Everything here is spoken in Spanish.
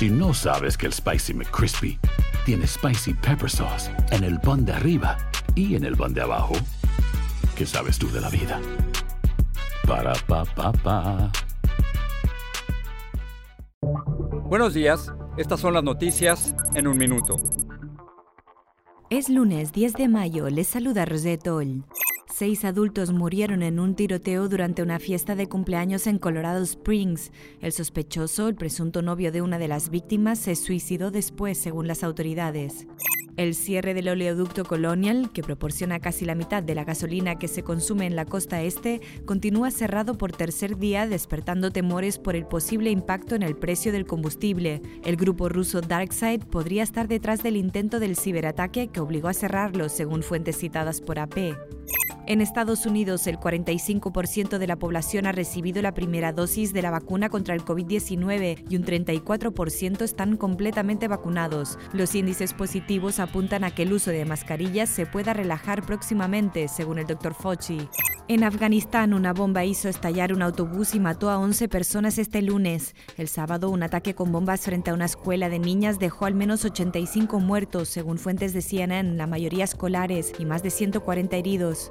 Si no sabes que el Spicy McCrispy tiene Spicy Pepper Sauce en el pan de arriba y en el pan de abajo, ¿qué sabes tú de la vida? Para, pa, pa, pa. Buenos días, estas son las noticias en un minuto. Es lunes 10 de mayo, les saluda Rosette Oll. Seis adultos murieron en un tiroteo durante una fiesta de cumpleaños en Colorado Springs. El sospechoso, el presunto novio de una de las víctimas, se suicidó después, según las autoridades. El cierre del oleoducto Colonial, que proporciona casi la mitad de la gasolina que se consume en la costa este, continúa cerrado por tercer día, despertando temores por el posible impacto en el precio del combustible. El grupo ruso DarkSide podría estar detrás del intento del ciberataque que obligó a cerrarlo, según fuentes citadas por AP. En Estados Unidos, el 45% de la población ha recibido la primera dosis de la vacuna contra el COVID-19 y un 34% están completamente vacunados. Los índices positivos apuntan a que el uso de mascarillas se pueda relajar próximamente, según el Dr. Fauci. En Afganistán, una bomba hizo estallar un autobús y mató a 11 personas este lunes. El sábado, un ataque con bombas frente a una escuela de niñas dejó al menos 85 muertos, según fuentes de CNN, la mayoría escolares, y más de 140 heridos.